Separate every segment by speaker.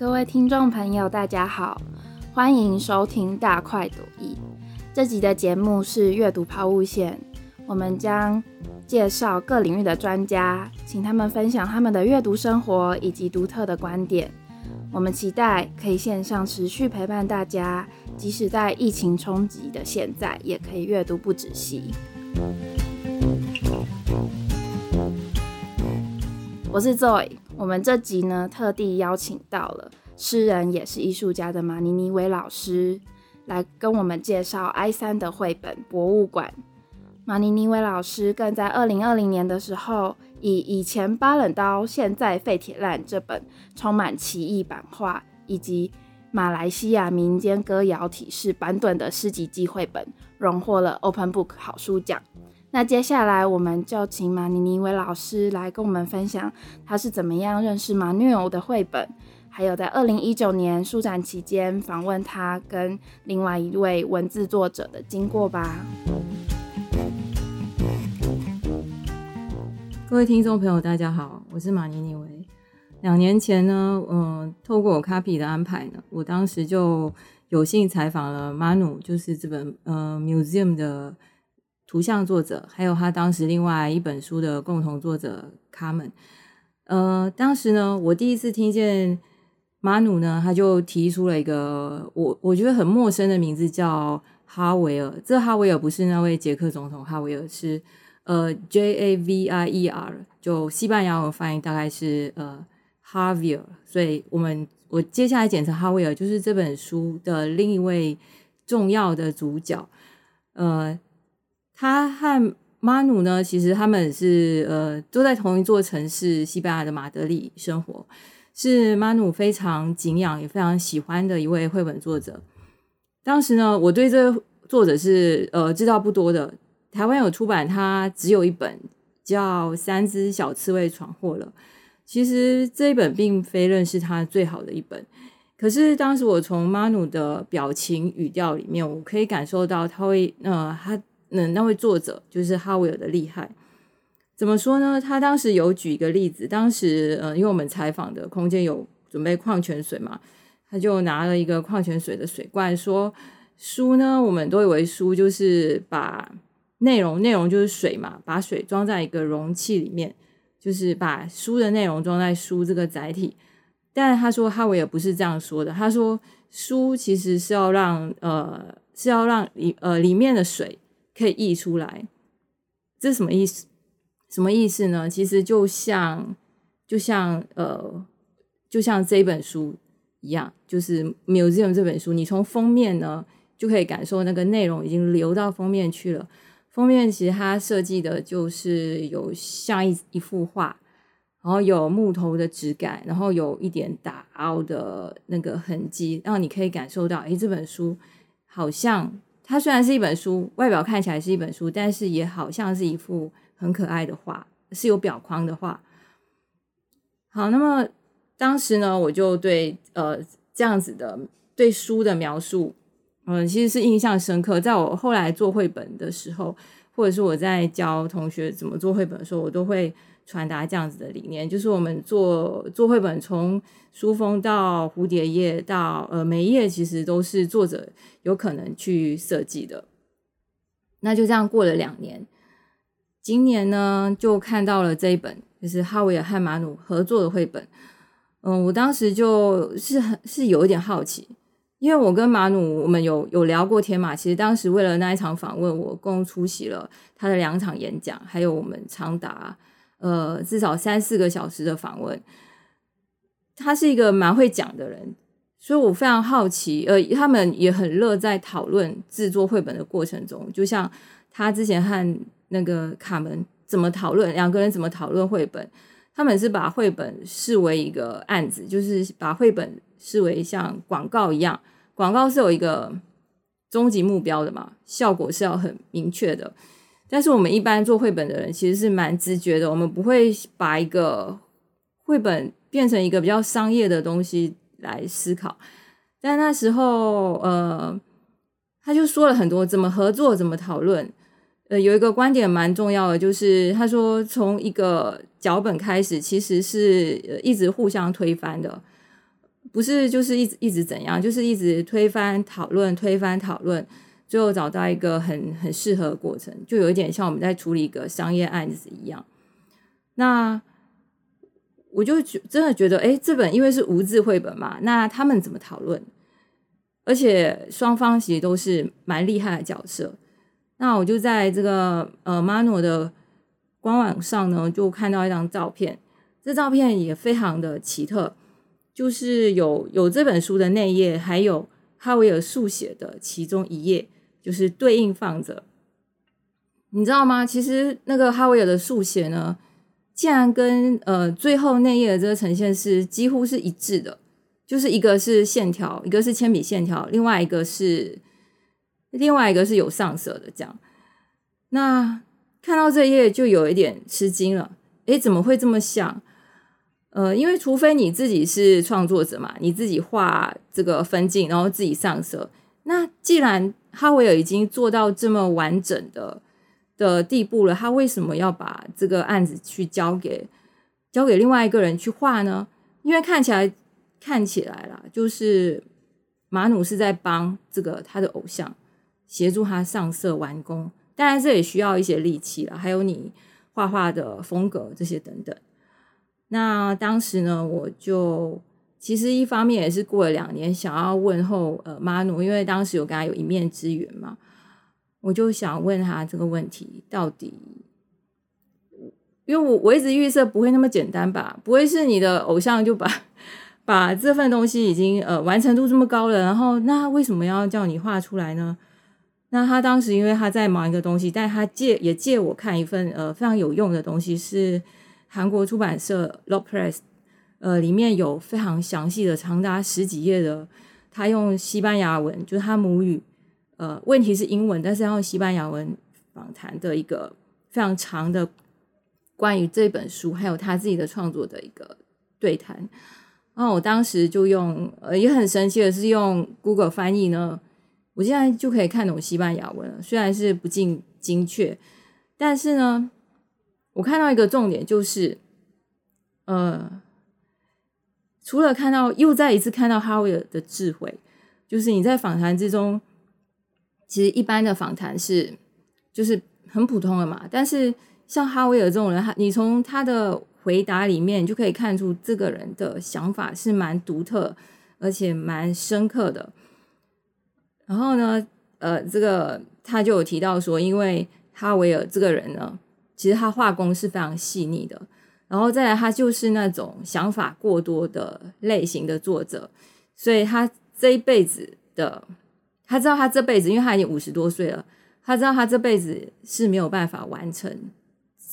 Speaker 1: 各位听众朋友，大家好，欢迎收听大快朵颐。这集的节目是阅读抛物线，我们将介绍各领域的专家，请他们分享他们的阅读生活以及独特的观点。我们期待可以线上持续陪伴大家，即使在疫情冲击的现在，也可以阅读不止息。我是 Zoe，我们这集呢特地邀请到了诗人也是艺术家的马尼尼维老师，来跟我们介绍 I 三的绘本博物馆。马尼尼维老师更在二零二零年的时候，以以前巴冷刀，现在废铁烂这本充满奇异版画以及马来西亚民间歌谣体式版本的诗集记绘本，荣获了 Open Book 好书奖。那接下来我们就请马尼尼维老师来跟我们分享，他是怎么样认识马纽欧的绘本，还有在二零一九年书展期间访问他跟另外一位文字作者的经过吧。
Speaker 2: 各位听众朋友，大家好，我是马尼尼维。两年前呢，嗯，透过我 Copy 的安排呢，我当时就有幸采访了马努，就是这本呃 Museum 的图像作者，还有他当时另外一本书的共同作者卡门。呃，当时呢，我第一次听见马努呢，他就提出了一个我我觉得很陌生的名字，叫哈维尔。这哈维尔不是那位捷克总统哈维尔，是。呃，J A V I E R，就西班牙文翻译大概是呃 Javier，所以我们我接下来简称哈维尔就是这本书的另一位重要的主角。呃，他和马努呢，其实他们是呃都在同一座城市西班牙的马德里生活，是马努非常敬仰也非常喜欢的一位绘本作者。当时呢，我对这作者是呃知道不多的。台湾有出版，它只有一本，叫《三只小刺猬闯祸了》。其实这一本并非认识他最好的一本，可是当时我从马努的表情语调里面，我可以感受到他会，呃，他那那位作者就是哈维尔的厉害。怎么说呢？他当时有举一个例子，当时呃，因为我们采访的空间有准备矿泉水嘛，他就拿了一个矿泉水的水罐，说书呢，我们都以为书就是把。内容内容就是水嘛，把水装在一个容器里面，就是把书的内容装在书这个载体。但他说哈维尔不是这样说的，他说书其实是要让呃是要让里呃里面的水可以溢出来。这是什么意思？什么意思呢？其实就像就像呃就像这本书一样，就是《Museum》这本书，你从封面呢就可以感受那个内容已经流到封面去了。封面其实它设计的就是有像一一幅画，然后有木头的质感，然后有一点打凹的那个痕迹，让你可以感受到，哎，这本书好像它虽然是一本书，外表看起来是一本书，但是也好像是一幅很可爱的画，是有表框的画。好，那么当时呢，我就对呃这样子的对书的描述。嗯，其实是印象深刻。在我后来做绘本的时候，或者是我在教同学怎么做绘本的时候，我都会传达这样子的理念：，就是我们做做绘本，从书封到蝴蝶页到呃每一页，其实都是作者有可能去设计的。那就这样过了两年，今年呢，就看到了这一本，就是哈维尔和马努合作的绘本。嗯，我当时就是很是有一点好奇。因为我跟马努，我们有有聊过天嘛。其实当时为了那一场访问，我共出席了他的两场演讲，还有我们长达呃至少三四个小时的访问。他是一个蛮会讲的人，所以我非常好奇。呃，他们也很乐在讨论制作绘本的过程中，就像他之前和那个卡门怎么讨论，两个人怎么讨论绘本。他们是把绘本视为一个案子，就是把绘本视为像广告一样。广告是有一个终极目标的嘛，效果是要很明确的。但是我们一般做绘本的人其实是蛮直觉的，我们不会把一个绘本变成一个比较商业的东西来思考。但那时候，呃，他就说了很多怎么合作、怎么讨论。呃，有一个观点蛮重要的，就是他说从一个脚本开始，其实是一直互相推翻的。不是就是一直一直怎样，就是一直推翻讨论，推翻讨论，最后找到一个很很适合的过程，就有一点像我们在处理一个商业案子一样。那我就觉真的觉得，哎，这本因为是无字绘本嘛，那他们怎么讨论？而且双方其实都是蛮厉害的角色。那我就在这个呃 Mano 的官网上呢，就看到一张照片，这照片也非常的奇特，就是有有这本书的内页，还有哈维尔速写的其中一页，就是对应放着。你知道吗？其实那个哈维尔的速写呢？竟然跟呃最后内页的这个呈现是几乎是一致的，就是一个是线条，一个是铅笔线条，另外一个是另外一个是有上色的这样。那看到这页就有一点吃惊了，诶，怎么会这么像？呃，因为除非你自己是创作者嘛，你自己画这个分镜，然后自己上色。那既然哈维尔已经做到这么完整的。的地步了，他为什么要把这个案子去交给交给另外一个人去画呢？因为看起来看起来啦，就是马努是在帮这个他的偶像协助他上色完工，当然这也需要一些力气了，还有你画画的风格这些等等。那当时呢，我就其实一方面也是过了两年，想要问候呃马努，因为当时有跟他有一面之缘嘛。我就想问他这个问题，到底，因为我我一直预设不会那么简单吧，不会是你的偶像就把把这份东西已经呃完成度这么高了，然后那为什么要叫你画出来呢？那他当时因为他在忙一个东西，但他借也借我看一份呃非常有用的东西，是韩国出版社 Lo Press，呃里面有非常详细的长达十几页的，他用西班牙文就是他母语。呃，问题是英文，但是用西班牙文访谈的一个非常长的关于这本书还有他自己的创作的一个对谈。然后我当时就用，呃，也很神奇的是用 Google 翻译呢，我现在就可以看懂西班牙文了。虽然是不尽精确，但是呢，我看到一个重点就是，呃，除了看到又再一次看到哈维尔的智慧，就是你在访谈之中。其实一般的访谈是就是很普通的嘛，但是像哈维尔这种人，你从他的回答里面就可以看出这个人的想法是蛮独特，而且蛮深刻的。然后呢，呃，这个他就有提到说，因为哈维尔这个人呢，其实他画工是非常细腻的，然后再来他就是那种想法过多的类型的作者，所以他这一辈子的。他知道他这辈子，因为他已经五十多岁了，他知道他这辈子是没有办法完成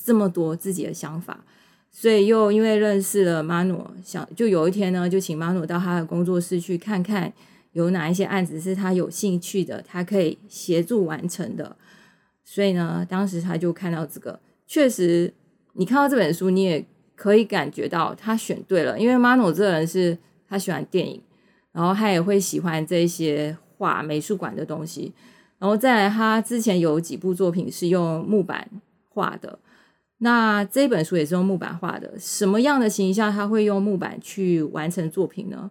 Speaker 2: 这么多自己的想法，所以又因为认识了马诺，想就有一天呢，就请马诺到他的工作室去看看有哪一些案子是他有兴趣的，他可以协助完成的。所以呢，当时他就看到这个，确实，你看到这本书，你也可以感觉到他选对了，因为马努这个人是他喜欢电影，然后他也会喜欢这些。画美术馆的东西，然后再来，他之前有几部作品是用木板画的。那这本书也是用木板画的。什么样的形象他会用木板去完成作品呢？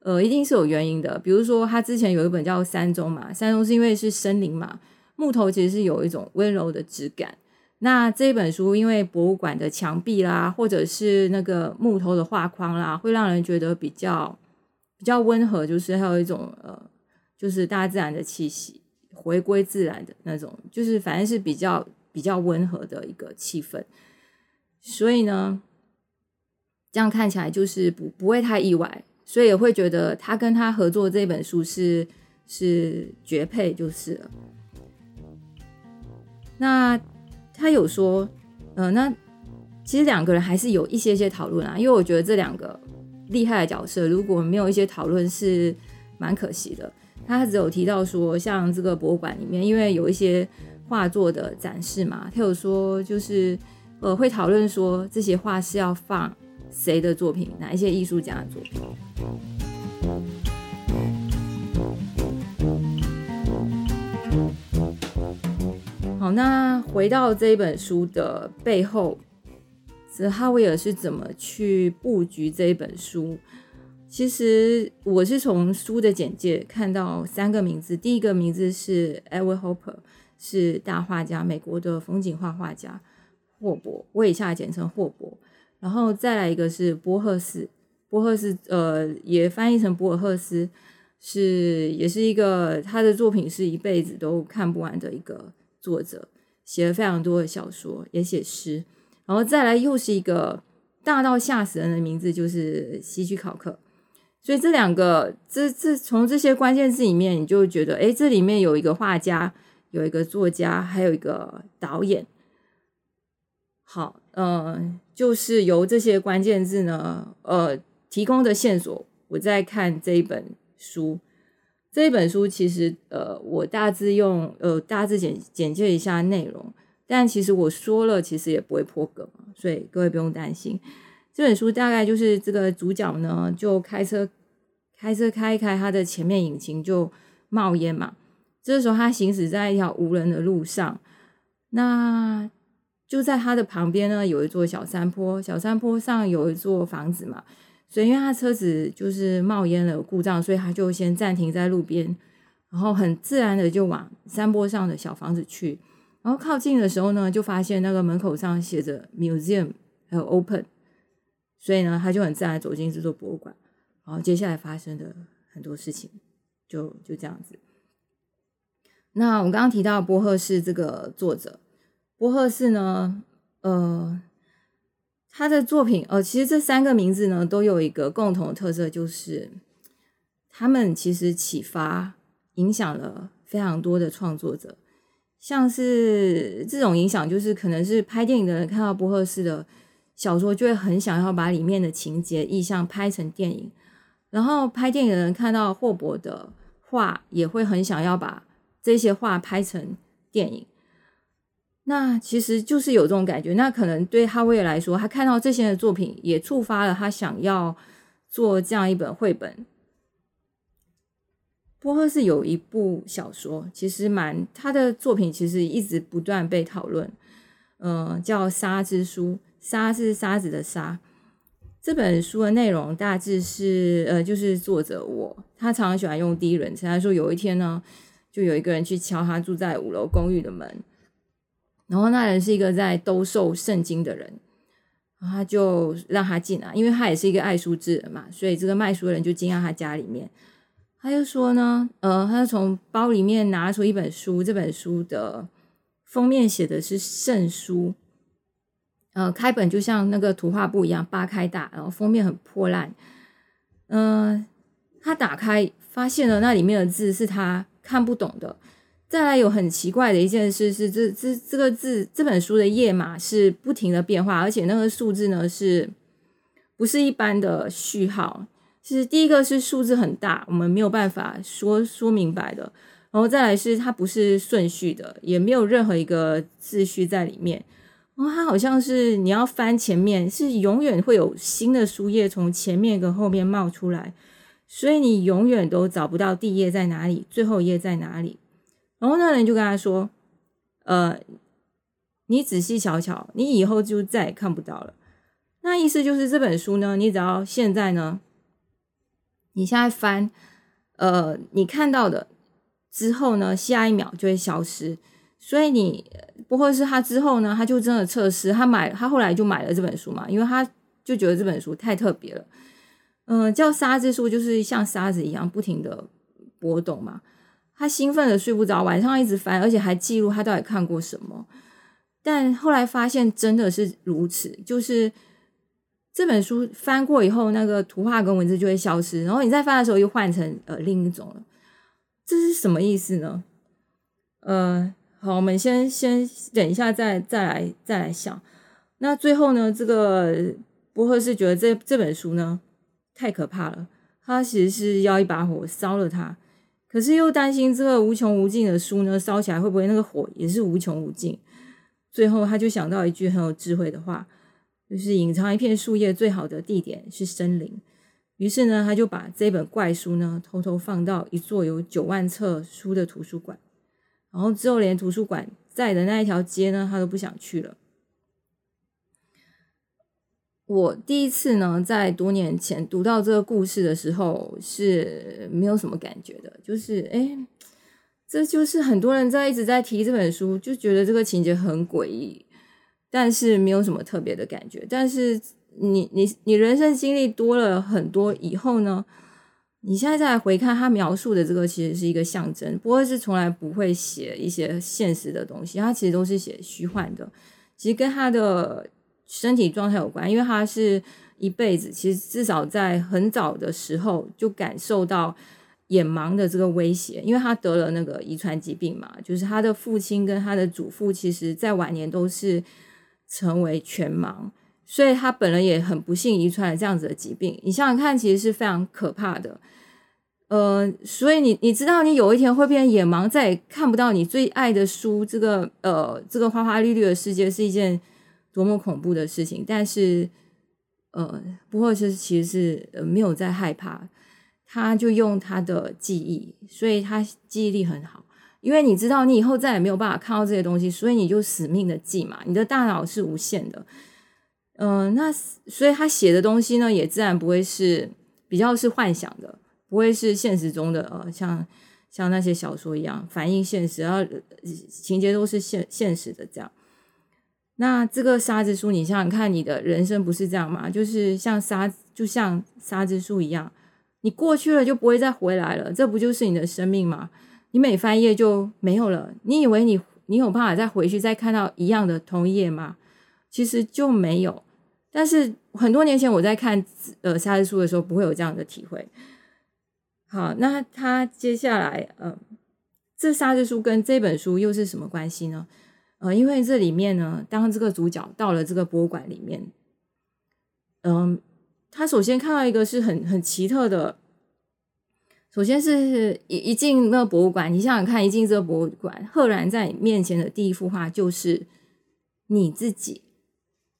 Speaker 2: 呃，一定是有原因的。比如说，他之前有一本叫《山中》嘛，《山中》是因为是森林嘛，木头其实是有一种温柔的质感。那这本书因为博物馆的墙壁啦，或者是那个木头的画框啦，会让人觉得比较比较温和，就是还有一种呃。就是大自然的气息，回归自然的那种，就是反正是比较比较温和的一个气氛，所以呢，这样看起来就是不不会太意外，所以也会觉得他跟他合作这本书是是绝配就是了。那他有说，呃，那其实两个人还是有一些些讨论啊，因为我觉得这两个厉害的角色，如果没有一些讨论是蛮可惜的。他只有提到说，像这个博物馆里面，因为有一些画作的展示嘛，他有说就是呃会讨论说这些画是要放谁的作品，哪一些艺术家的作品。那回到这一本书的背后，泽哈维尔是怎么去布局这一本书？其实我是从书的简介看到三个名字，第一个名字是 Edward Hopper，是大画家，美国的风景画画家霍伯，我以下简称霍伯。然后再来一个是波赫斯，波赫斯呃也翻译成博尔赫斯，是也是一个他的作品是一辈子都看不完的一个作者，写了非常多的小说，也写诗。然后再来又是一个大到吓死人的名字，就是希区考克。所以这两个，这这从这些关键字里面，你就觉得，哎，这里面有一个画家，有一个作家，还有一个导演。好，嗯，就是由这些关键字呢，呃，提供的线索，我在看这一本书。这一本书其实，呃，我大致用，呃，大致简简介一下内容，但其实我说了，其实也不会破梗，所以各位不用担心。这本书大概就是这个主角呢，就开车开车开一开，他的前面引擎就冒烟嘛。这时候他行驶在一条无人的路上，那就在他的旁边呢，有一座小山坡，小山坡上有一座房子嘛。所以因为他车子就是冒烟了，故障，所以他就先暂停在路边，然后很自然的就往山坡上的小房子去。然后靠近的时候呢，就发现那个门口上写着 museum 还有 open。所以呢，他就很自然走进这座博物馆，然后接下来发生的很多事情就就这样子。那我刚刚提到波赫士这个作者，波赫士呢，呃，他的作品，呃，其实这三个名字呢都有一个共同的特色，就是他们其实启发影响了非常多的创作者，像是这种影响，就是可能是拍电影的人看到波赫士的。小说就会很想要把里面的情节意象拍成电影，然后拍电影的人看到霍伯的画，也会很想要把这些画拍成电影。那其实就是有这种感觉。那可能对哈维来说，他看到这些的作品，也触发了他想要做这样一本绘本。波赫是有一部小说，其实蛮他的作品，其实一直不断被讨论。嗯，叫《沙之书》。沙是沙子的沙。这本书的内容大致是，呃，就是作者我，他常常喜欢用第一人称。他说有一天呢，就有一个人去敲他住在五楼公寓的门，然后那人是一个在兜售圣经的人，然后他就让他进来，因为他也是一个爱书之人嘛，所以这个卖书的人就进到他家里面。他就说呢，呃，他从包里面拿出一本书，这本书的封面写的是圣书。呃，开本就像那个图画布一样，八开大，然后封面很破烂。嗯，他打开发现了那里面的字是他看不懂的。再来有很奇怪的一件事是，这这这个字这本书的页码是不停的变化，而且那个数字呢是不是一般的序号？是第一个是数字很大，我们没有办法说说明白的。然后再来是它不是顺序的，也没有任何一个秩序在里面。哦，它好像是你要翻前面，是永远会有新的书页从前面跟后面冒出来，所以你永远都找不到第一页在哪里，最后一页在哪里。然后那人就跟他说：“呃，你仔细瞧瞧，你以后就再也看不到了。”那意思就是这本书呢，你只要现在呢，你现在翻，呃，你看到的之后呢，下一秒就会消失。所以你不会是他之后呢？他就真的测试，他买他后来就买了这本书嘛，因为他就觉得这本书太特别了。嗯，叫沙之书就是像沙子一样不停的波动嘛。他兴奋的睡不着，晚上一直翻，而且还记录他到底看过什么。但后来发现真的是如此，就是这本书翻过以后，那个图画跟文字就会消失，然后你再翻的时候又换成呃另一种了。这是什么意思呢？呃。好，我们先先等一下，再再来再来想。那最后呢，这个博赫是觉得这这本书呢太可怕了，他其实是要一把火烧了它，可是又担心这个无穷无尽的书呢烧起来会不会那个火也是无穷无尽。最后他就想到一句很有智慧的话，就是隐藏一片树叶最好的地点是森林。于是呢，他就把这本怪书呢偷偷放到一座有九万册书的图书馆。然后之后连图书馆在的那一条街呢，他都不想去了。我第一次呢，在多年前读到这个故事的时候是没有什么感觉的，就是哎，这就是很多人在一直在提这本书，就觉得这个情节很诡异，但是没有什么特别的感觉。但是你你你人生经历多了很多以后呢，你现在再回看他描述的这个，其实是一个象征，不过是从来不会写一些现实的东西，他其实都是写虚幻的，其实跟他的。身体状态有关，因为他是一辈子，其实至少在很早的时候就感受到眼盲的这个威胁，因为他得了那个遗传疾病嘛，就是他的父亲跟他的祖父，其实在晚年都是成为全盲，所以他本人也很不幸遗传了这样子的疾病。你想想看，其实是非常可怕的。呃，所以你你知道，你有一天会变眼盲，再也看不到你最爱的书，这个呃，这个花花绿绿的世界是一件。多么恐怖的事情！但是，呃，不过是其实是呃没有在害怕，他就用他的记忆，所以他记忆力很好。因为你知道，你以后再也没有办法看到这些东西，所以你就死命的记嘛。你的大脑是无限的，嗯，那所以他写的东西呢，也自然不会是比较是幻想的，不会是现实中的呃，像像那些小说一样反映现实，然后情节都是现现实的这样。那这个沙之树，你想想看，你的人生不是这样吗？就是像沙，就像沙之树一样，你过去了就不会再回来了，这不就是你的生命吗？你每翻页就没有了。你以为你你有办法再回去再看到一样的同一页吗？其实就没有。但是很多年前我在看呃沙之树的时候，不会有这样的体会。好，那他接下来，嗯，这沙之书跟这本书又是什么关系呢？呃，因为这里面呢，当这个主角到了这个博物馆里面，嗯，他首先看到一个是很很奇特的，首先是一一进那个博物馆，你想想看，一进这个博物馆，赫然在你面前的第一幅画就是你自己，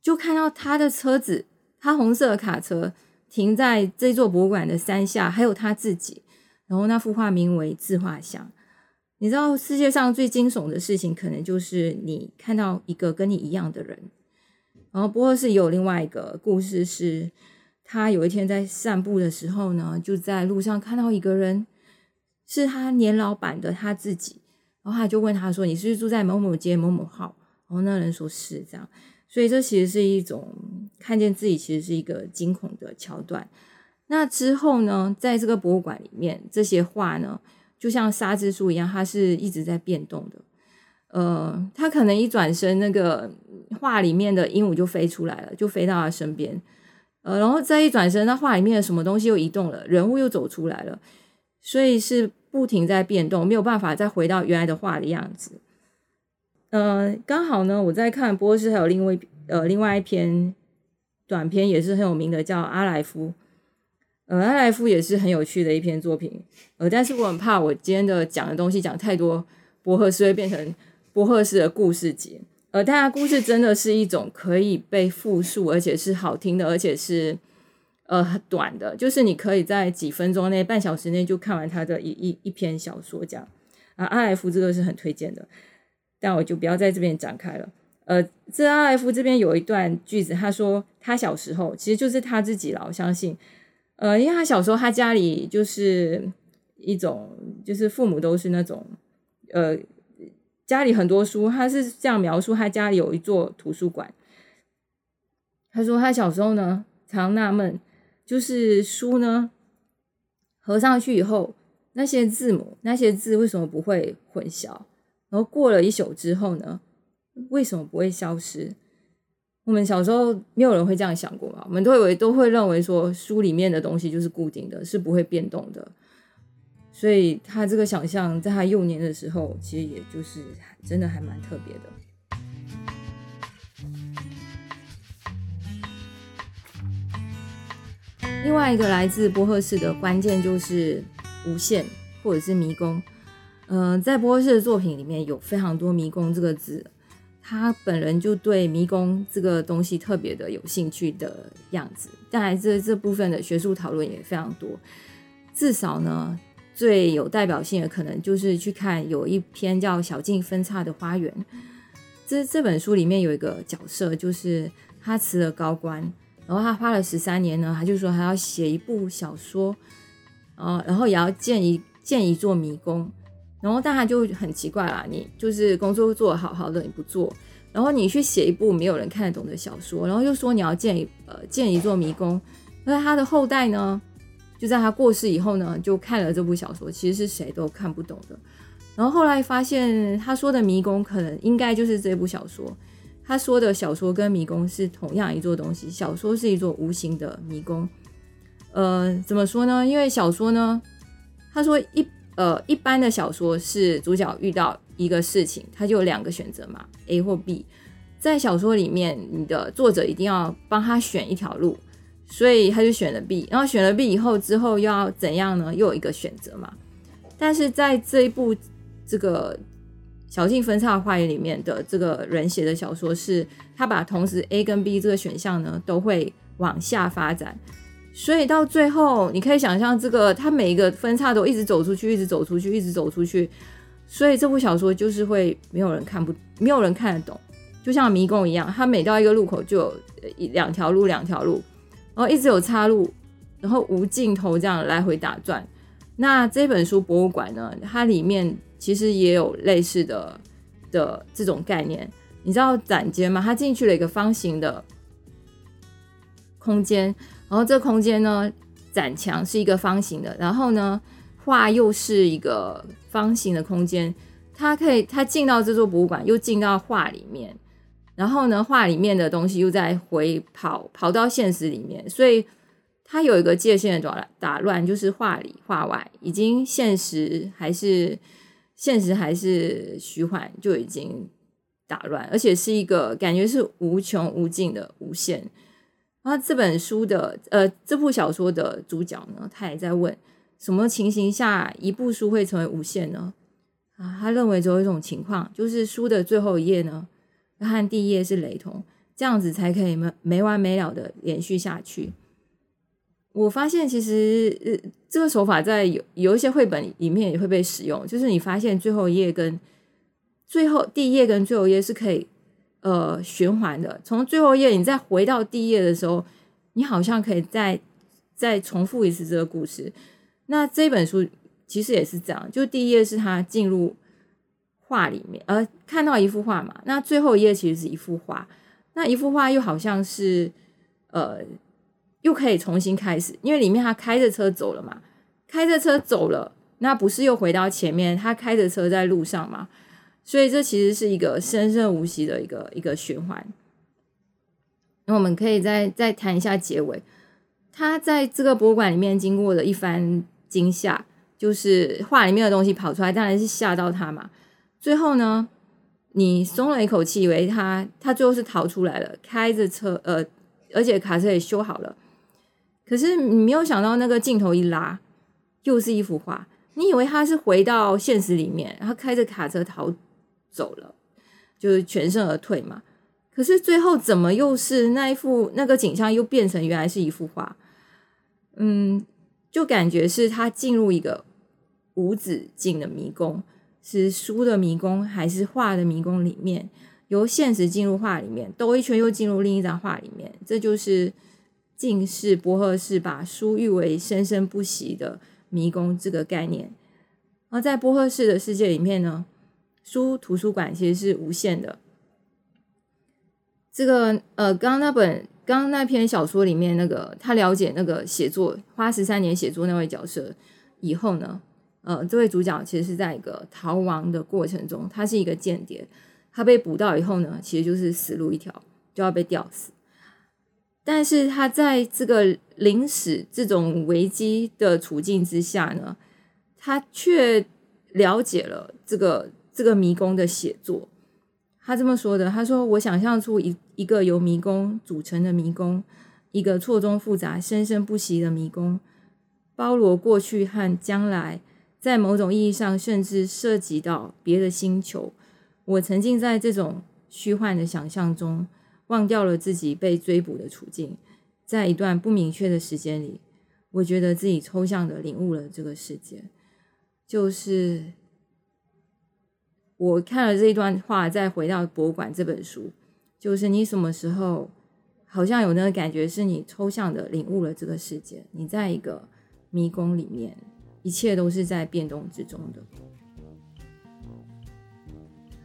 Speaker 2: 就看到他的车子，他红色的卡车停在这座博物馆的山下，还有他自己，然后那幅画名为自画像。你知道世界上最惊悚的事情，可能就是你看到一个跟你一样的人。然后，不过是有另外一个故事，是他有一天在散步的时候呢，就在路上看到一个人，是他年老板的他自己。然后他就问他说：“你是不是住在某某街某某号？”然后那人说是这样。所以这其实是一种看见自己，其实是一个惊恐的桥段。那之后呢，在这个博物馆里面，这些画呢？就像沙之树一样，它是一直在变动的。呃，他可能一转身，那个画里面的鹦鹉就飞出来了，就飞到他身边。呃，然后再一转身，那画里面的什么东西又移动了，人物又走出来了，所以是不停在变动，没有办法再回到原来的画的样子。呃，刚好呢，我在看波士还有另外呃另外一篇短篇也是很有名的，叫《阿莱夫》。呃，阿莱夫也是很有趣的一篇作品，呃，但是我很怕我今天的讲的东西讲太多，博赫斯会变成博赫斯的故事集。呃，大家故事真的是一种可以被复述，而且是好听的，而且是呃短的，就是你可以在几分钟内、半小时内就看完他的一一一篇小说这样。啊，阿莱夫这个是很推荐的，但我就不要在这边展开了。呃，这阿莱夫这边有一段句子，他说他小时候其实就是他自己了，我相信。呃，因为他小时候，他家里就是一种，就是父母都是那种，呃，家里很多书。他是这样描述，他家里有一座图书馆。他说他小时候呢，常纳闷，就是书呢合上去以后，那些字母、那些字为什么不会混淆？然后过了一宿之后呢，为什么不会消失？我们小时候没有人会这样想过嘛？我们都以为都会认为说书里面的东西就是固定的，是不会变动的。所以他这个想象在他幼年的时候，其实也就是真的还蛮特别的。另外一个来自波赫士的关键就是无限或者是迷宫。嗯，在波赫士的作品里面有非常多迷宫这个字。他本人就对迷宫这个东西特别的有兴趣的样子，当然这这部分的学术讨论也非常多。至少呢，最有代表性的可能就是去看有一篇叫《小径分叉的花园》。这这本书里面有一个角色，就是他辞了高官，然后他花了十三年呢，他就说他要写一部小说，呃，然后也要建一建一座迷宫。然后大家就很奇怪啦，你就是工作做得好好的，你不做，然后你去写一部没有人看得懂的小说，然后又说你要建一呃建一座迷宫，那他的后代呢，就在他过世以后呢，就看了这部小说，其实是谁都看不懂的。然后后来发现他说的迷宫可能应该就是这部小说，他说的小说跟迷宫是同样一座东西，小说是一座无形的迷宫。呃，怎么说呢？因为小说呢，他说一。呃，一般的小说是主角遇到一个事情，他就有两个选择嘛，A 或 B。在小说里面，你的作者一定要帮他选一条路，所以他就选了 B。然后选了 B 以后，之后要怎样呢？又有一个选择嘛。但是在这一部这个小径分叉花园里面的这个人写的小说，是他把同时 A 跟 B 这个选项呢，都会往下发展。所以到最后，你可以想象这个，它每一个分叉都一直走出去，一直走出去，一直走出去。所以这部小说就是会没有人看不，没有人看得懂，就像迷宫一样，它每到一个路口就有一两条路，两条路，然后一直有岔路，然后无尽头这样来回打转。那这本书博物馆呢，它里面其实也有类似的的这种概念。你知道展间吗？它进去了一个方形的空间。然后这空间呢，展墙是一个方形的，然后呢，画又是一个方形的空间。它可以，它进到这座博物馆，又进到画里面，然后呢，画里面的东西又在回跑，跑到现实里面。所以它有一个界限的打打乱，就是画里画外，已经现实还是现实还是虚幻，就已经打乱，而且是一个感觉是无穷无尽的无限。然后这本书的呃，这部小说的主角呢，他也在问：什么情形下一部书会成为无限呢？啊，他认为只有一种情况，就是书的最后一页呢，和第一页是雷同，这样子才可以没没完没了的连续下去。我发现其实呃，这个手法在有有一些绘本里面也会被使用，就是你发现最后一页跟最后第一页跟最后一页是可以。呃，循环的，从最后一页你再回到第一页的时候，你好像可以再再重复一次这个故事。那这本书其实也是这样，就第一页是他进入画里面，呃，看到一幅画嘛。那最后一页其实是一幅画，那一幅画又好像是呃，又可以重新开始，因为里面他开着车走了嘛，开着车走了，那不是又回到前面，他开着车在路上嘛。所以这其实是一个生生无息的一个一个循环。那我们可以再再谈一下结尾。他在这个博物馆里面经过的一番惊吓，就是画里面的东西跑出来，当然是吓到他嘛。最后呢，你松了一口气，以为他他最后是逃出来了，开着车，呃，而且卡车也修好了。可是你没有想到，那个镜头一拉，又是一幅画。你以为他是回到现实里面，然后开着卡车逃。走了，就是全身而退嘛。可是最后怎么又是那一幅那个景象又变成原来是一幅画？嗯，就感觉是他进入一个无止境的迷宫，是书的迷宫还是画的迷宫里面？由现实进入画里面，兜一圈又进入另一张画里面。这就是近视博赫士把书誉为生生不息的迷宫这个概念。而在波赫士的世界里面呢？书图书馆其实是无限的。这个呃，刚刚那本刚刚那篇小说里面，那个他了解那个写作花十三年写作那位角色以后呢，呃，这位主角其实是在一个逃亡的过程中，他是一个间谍，他被捕到以后呢，其实就是死路一条，就要被吊死。但是他在这个临死这种危机的处境之下呢，他却了解了这个。这个迷宫的写作，他这么说的：“他说，我想象出一一个由迷宫组成的迷宫，一个错综复杂、生生不息的迷宫，包罗过去和将来，在某种意义上，甚至涉及到别的星球。我沉浸在这种虚幻的想象中，忘掉了自己被追捕的处境。在一段不明确的时间里，我觉得自己抽象的领悟了这个世界，就是。”我看了这一段话，再回到博物馆这本书，就是你什么时候好像有那个感觉，是你抽象的领悟了这个世界，你在一个迷宫里面，一切都是在变动之中的。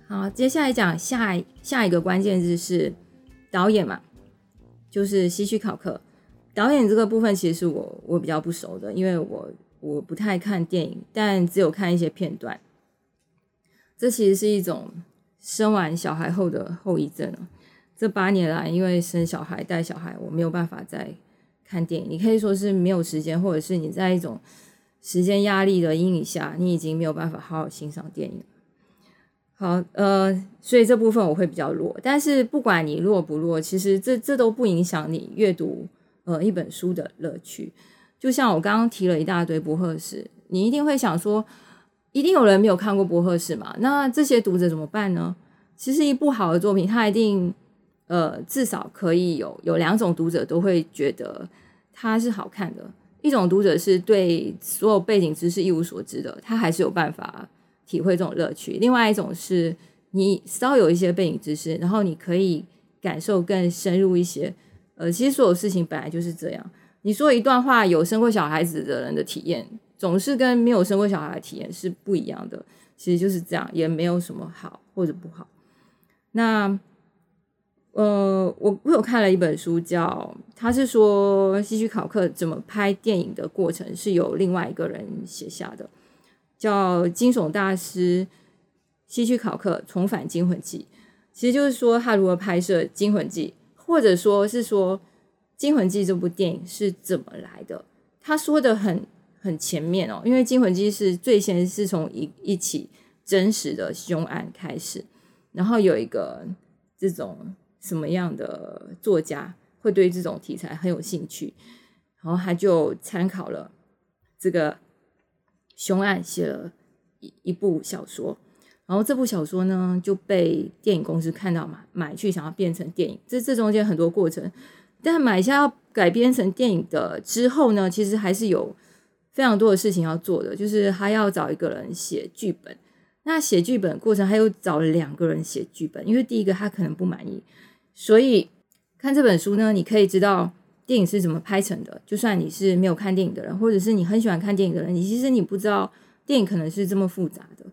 Speaker 2: 好，接下来讲下下一个关键字是导演嘛，就是希区考克。导演这个部分其实我我比较不熟的，因为我我不太看电影，但只有看一些片段。这其实是一种生完小孩后的后遗症这八年来，因为生小孩带小孩，我没有办法再看电影。你可以说是没有时间，或者是你在一种时间压力的阴影下，你已经没有办法好好欣赏电影。好，呃，所以这部分我会比较弱。但是不管你弱不弱，其实这这都不影响你阅读呃一本书的乐趣。就像我刚刚提了一大堆不合适，你一定会想说，一定有人没有看过博赫士嘛？那这些读者怎么办呢？其实一部好的作品，它一定。呃，至少可以有有两种读者都会觉得它是好看的。一种读者是对所有背景知识一无所知的，他还是有办法体会这种乐趣。另外一种是你稍有一些背景知识，然后你可以感受更深入一些。呃，其实所有事情本来就是这样。你说一段话，有生过小孩子的人的体验，总是跟没有生过小孩的体验是不一样的。其实就是这样，也没有什么好或者不好。那。呃，我我有看了一本书，叫他是说希区考克怎么拍电影的过程是由另外一个人写下的，叫惊悚大师希区考克重返惊魂记，其实就是说他如何拍摄惊魂记，或者说是说惊魂记这部电影是怎么来的。他说的很很前面哦，因为惊魂记是最先是从一一起真实的凶案开始，然后有一个这种。什么样的作家会对这种题材很有兴趣？然后他就参考了这个凶案，写了一一部小说。然后这部小说呢就被电影公司看到嘛，买去想要变成电影。这这中间很多过程，但买下要改编成电影的之后呢，其实还是有非常多的事情要做的，就是他要找一个人写剧本。那写剧本过程，他又找了两个人写剧本，因为第一个他可能不满意。所以看这本书呢，你可以知道电影是怎么拍成的。就算你是没有看电影的人，或者是你很喜欢看电影的人，你其实你不知道电影可能是这么复杂的。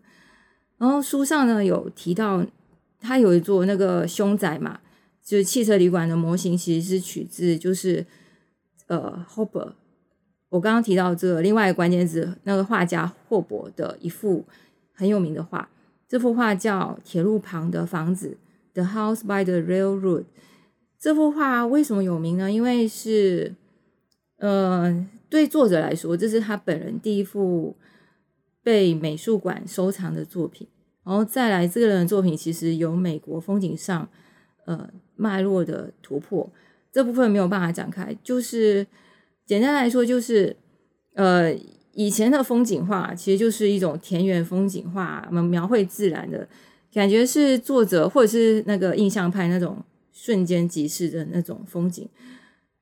Speaker 2: 然后书上呢有提到，他有一座那个凶宅嘛，就是汽车旅馆的模型，其实是取自就是呃 Hober。我刚刚提到这个另外一个关键字，那个画家霍伯的一幅很有名的画，这幅画叫《铁路旁的房子》。The House by the Railroad 这幅画为什么有名呢？因为是，呃，对作者来说，这是他本人第一幅被美术馆收藏的作品。然后再来，这个人的作品其实有美国风景上呃脉络的突破，这部分没有办法展开。就是简单来说，就是呃，以前的风景画其实就是一种田园风景画，描描绘自然的。感觉是作者或者是那个印象派那种瞬间即逝的那种风景，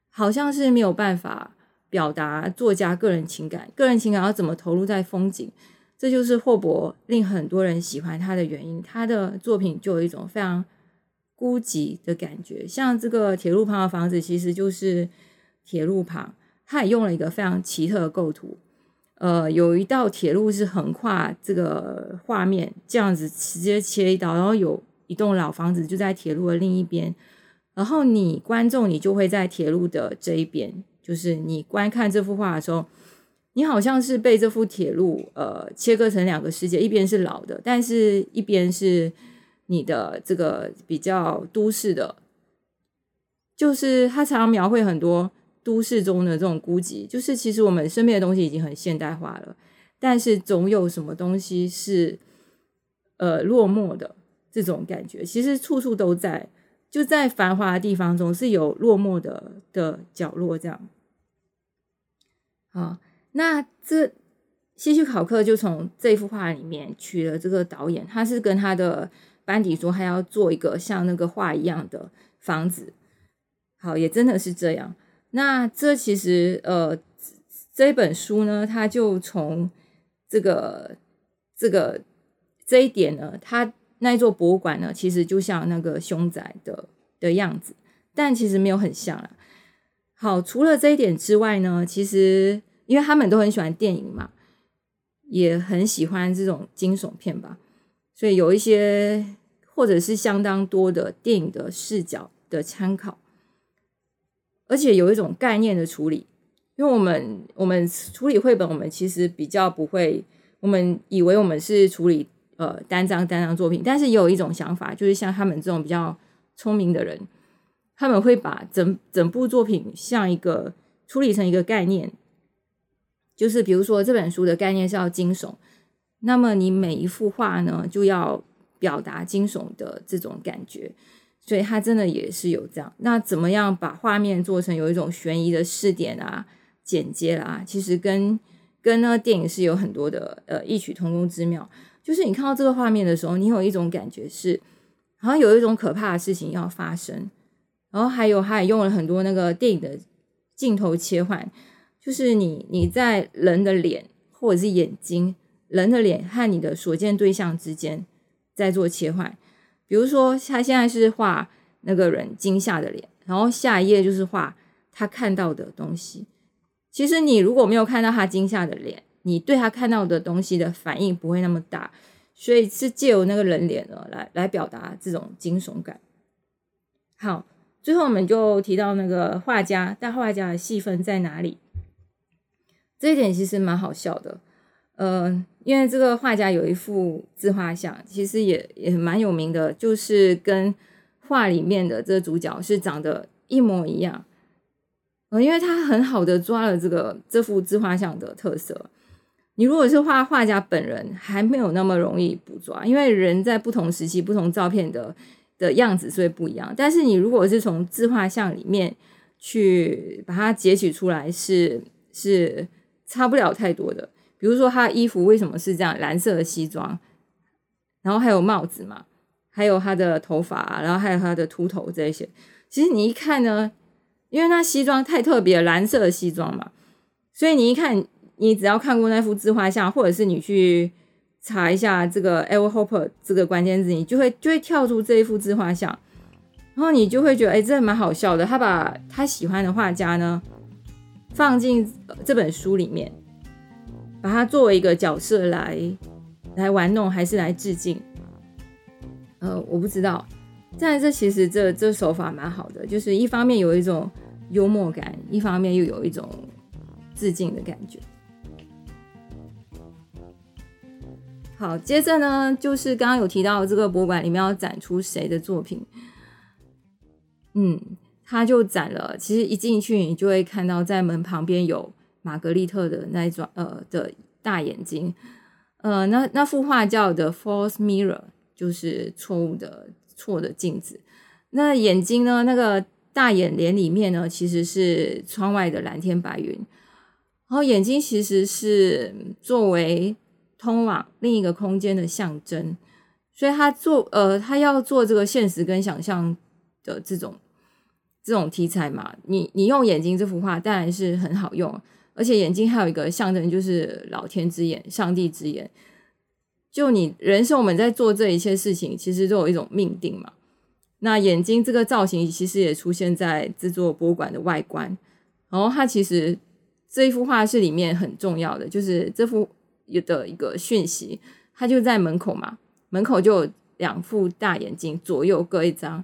Speaker 2: 好像是没有办法表达作家个人情感。个人情感要怎么投入在风景？这就是霍伯令很多人喜欢他的原因。他的作品就有一种非常孤寂的感觉。像这个铁路旁的房子，其实就是铁路旁，他也用了一个非常奇特的构图。呃，有一道铁路是横跨这个画面，这样子直接切一刀，然后有一栋老房子就在铁路的另一边，然后你观众你就会在铁路的这一边，就是你观看这幅画的时候，你好像是被这幅铁路呃切割成两个世界，一边是老的，但是一边是你的这个比较都市的，就是他常常描绘很多。都市中的这种孤寂，就是其实我们身边的东西已经很现代化了，但是总有什么东西是呃落寞的这种感觉，其实处处都在，就在繁华的地方总是有落寞的的角落。这样，好，那这希区考克就从这幅画里面取了这个导演，他是跟他的班底说，他要做一个像那个画一样的房子。好，也真的是这样。那这其实呃，这本书呢，它就从这个这个这一点呢，它那一座博物馆呢，其实就像那个凶宅的的样子。但其实没有很像啦。好，除了这一点之外呢，其实因为他们都很喜欢电影嘛，也很喜欢这种惊悚片吧，所以有一些或者是相当多的电影的视角的参考，而且有一种概念的处理。因为我们我们处理绘本，我们其实比较不会，我们以为我们是处理呃单张单张作品，但是也有一种想法，就是像他们这种比较聪明的人，他们会把整整部作品像一个处理成一个概念，就是比如说这本书的概念是要惊悚，那么你每一幅画呢就要表达惊悚的这种感觉，所以它真的也是有这样。那怎么样把画面做成有一种悬疑的视点啊？剪接啦，其实跟跟那个电影是有很多的呃异曲同工之妙。就是你看到这个画面的时候，你有一种感觉是，好像有一种可怕的事情要发生。然后还有，他也用了很多那个电影的镜头切换，就是你你在人的脸或者是眼睛，人的脸和你的所见对象之间在做切换。比如说，他现在是画那个人惊吓的脸，然后下一页就是画他看到的东西。其实你如果没有看到他惊吓的脸，你对他看到的东西的反应不会那么大，所以是借由那个人脸呢来来表达这种惊悚感。好，最后我们就提到那个画家，但画家的戏份在哪里？这一点其实蛮好笑的，呃，因为这个画家有一幅自画像，其实也也蛮有名的，就是跟画里面的这主角是长得一模一样。呃，因为他很好的抓了这个这幅自画像的特色。你如果是画画家本人，还没有那么容易捕捉，因为人在不同时期、不同照片的的样子是会不一样。但是你如果是从自画像里面去把它截取出来，是是差不了太多的。比如说他的衣服为什么是这样蓝色的西装，然后还有帽子嘛，还有他的头发，然后还有他的秃头这一些，其实你一看呢。因为那西装太特别，蓝色的西装嘛，所以你一看，你只要看过那幅自画像，或者是你去查一下这个 e l Hopper 这个关键字，你就会就会跳出这一幅自画像，然后你就会觉得，哎，这蛮好笑的。他把他喜欢的画家呢放进这本书里面，把它作为一个角色来来玩弄，还是来致敬？呃，我不知道。但这其实这这手法蛮好的，就是一方面有一种幽默感，一方面又有一种致敬的感觉。好，接着呢，就是刚刚有提到这个博物馆里面要展出谁的作品，嗯，他就展了。其实一进去，你就会看到在门旁边有玛格丽特的那一种呃的大眼睛，呃，那那幅画叫的 False Mirror，就是错误的。错的镜子，那眼睛呢？那个大眼帘里面呢，其实是窗外的蓝天白云。然后眼睛其实是作为通往另一个空间的象征，所以他做呃，他要做这个现实跟想象的这种这种题材嘛。你你用眼睛这幅画当然是很好用，而且眼睛还有一个象征，就是老天之眼、上帝之眼。就你人生，我们在做这一切事情，其实都有一种命定嘛。那眼睛这个造型，其实也出现在制作博物馆的外观。然后它其实这一幅画是里面很重要的，就是这幅有的一个讯息，它就在门口嘛，门口就有两副大眼睛，左右各一张。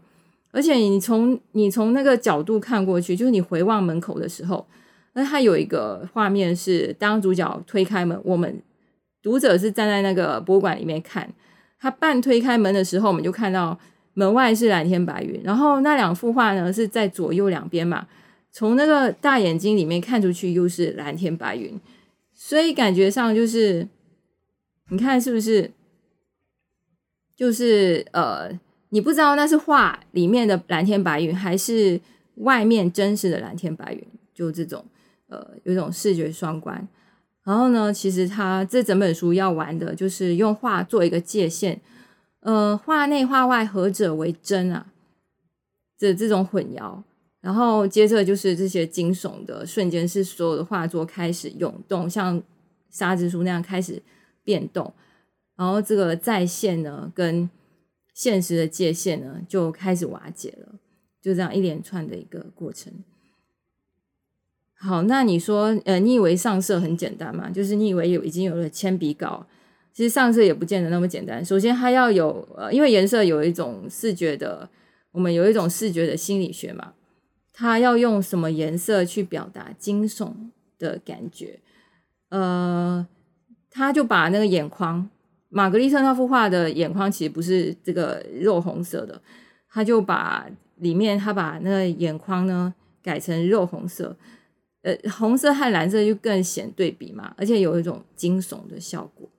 Speaker 2: 而且你从你从那个角度看过去，就是你回望门口的时候，那它有一个画面是当主角推开门，我们。读者是站在那个博物馆里面看，他半推开门的时候，我们就看到门外是蓝天白云，然后那两幅画呢是在左右两边嘛，从那个大眼睛里面看出去又是蓝天白云，所以感觉上就是，你看是不是？就是呃，你不知道那是画里面的蓝天白云，还是外面真实的蓝天白云，就这种呃，有一种视觉双关。然后呢，其实他这整本书要玩的就是用画做一个界限，呃，画内画外何者为真啊？这这种混淆。然后接着就是这些惊悚的瞬间，是所有的画作开始涌动，像沙之书那样开始变动。然后这个在线呢，跟现实的界限呢，就开始瓦解了。就这样一连串的一个过程。好，那你说，呃，你以为上色很简单吗？就是你以为有已经有了铅笔稿，其实上色也不见得那么简单。首先，它要有，呃，因为颜色有一种视觉的，我们有一种视觉的心理学嘛，它要用什么颜色去表达惊悚的感觉？呃，他就把那个眼眶，玛格丽特那幅画的眼眶其实不是这个肉红色的，他就把里面他把那个眼眶呢改成肉红色。呃，红色和蓝色就更显对比嘛，而且有一种惊悚的效果。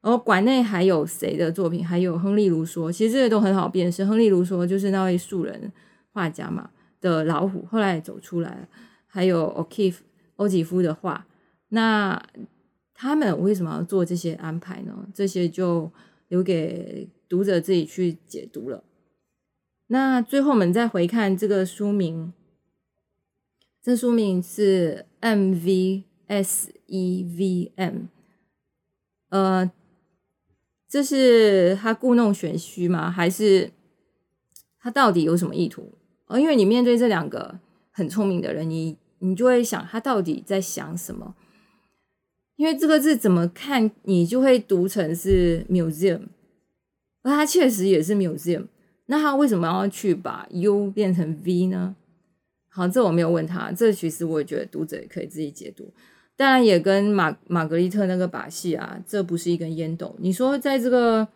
Speaker 2: 然后馆内还有谁的作品？还有亨利·卢梭，其实这些都很好辨识。亨利·卢梭就是那位素人画家嘛的老虎，后来走出来了。还有 O'Keefe 欧吉夫的画，那他们为什么要做这些安排呢？这些就留给读者自己去解读了。那最后我们再回看这个书名。这书名是 M V S E V M，呃，这是他故弄玄虚吗？还是他到底有什么意图？呃，因为你面对这两个很聪明的人，你你就会想他到底在想什么？因为这个字怎么看，你就会读成是 museum，而它确实也是 museum，那他为什么要去把 U 变成 V 呢？好，这我没有问他。这其实我也觉得读者也可以自己解读。当然，也跟玛玛格丽特那个把戏啊，这不是一根烟斗。你说在这个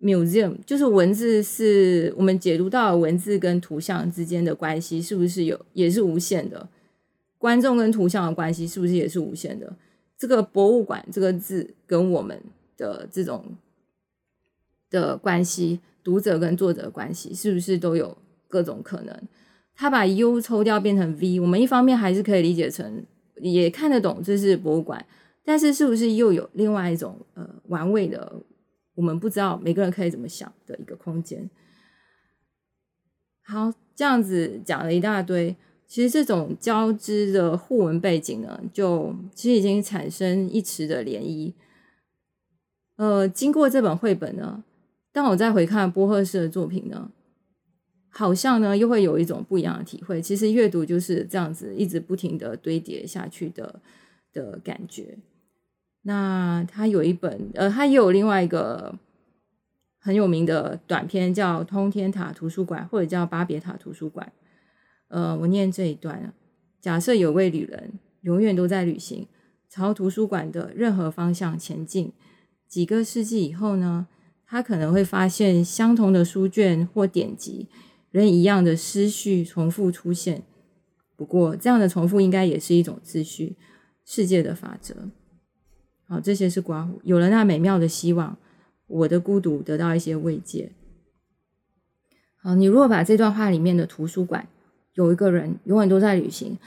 Speaker 2: museum，就是文字是我们解读到文字跟图像之间的关系，是不是有也是无限的？观众跟图像的关系是不是也是无限的？这个博物馆这个字跟我们的这种的关系，读者跟作者的关系，是不是都有各种可能？他把 U 抽掉变成 V，我们一方面还是可以理解成，也看得懂这是博物馆，但是是不是又有另外一种呃玩味的，我们不知道每个人可以怎么想的一个空间。好，这样子讲了一大堆，其实这种交织的互文背景呢，就其实已经产生一池的涟漪。呃，经过这本绘本呢，当我再回看波赫士的作品呢。好像呢，又会有一种不一样的体会。其实阅读就是这样子，一直不停的堆叠下去的的感觉。那他有一本，呃，他也有另外一个很有名的短篇，叫《通天塔图书馆》，或者叫《巴别塔图书馆》。呃，我念这一段：假设有位旅人永远都在旅行，朝图书馆的任何方向前进。几个世纪以后呢，他可能会发现相同的书卷或典籍。人一样的思绪重复出现，不过这样的重复应该也是一种秩序，世界的法则。好，这些是刮胡，有了那美妙的希望，我的孤独得到一些慰藉。好，你如果把这段话里面的图书馆有一个人永远都在旅行，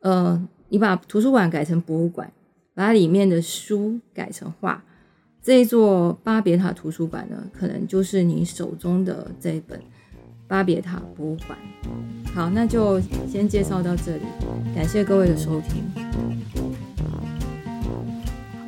Speaker 2: 呃，你把图书馆改成博物馆，把里面的书改成画，这一座巴别塔图书馆呢，可能就是你手中的这一本。巴别塔博物馆，好，那就先介绍到这里，感谢各位的收听。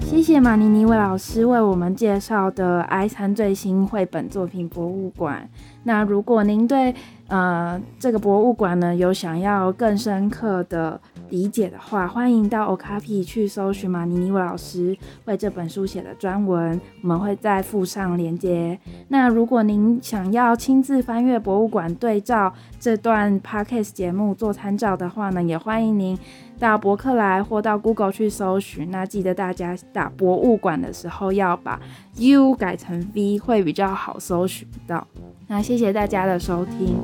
Speaker 1: 谢谢马尼尼魏老师为我们介绍的埃三最新绘本作品博物馆。那如果您对呃这个博物馆呢有想要更深刻的理解的话，欢迎到 Okapi 去搜寻马尼尼沃老师为这本书写的专文，我们会再附上链接。那如果您想要亲自翻阅博物馆，对照这段 Podcast 节目做参照的话呢，也欢迎您到博客来或到 Google 去搜寻。那记得大家打博物馆的时候要把 U 改成 V，会比较好搜寻到。那谢谢大家的收听。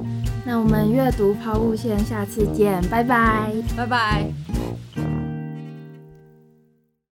Speaker 1: 那我们阅读抛物线，下次见，拜拜，
Speaker 2: 拜拜。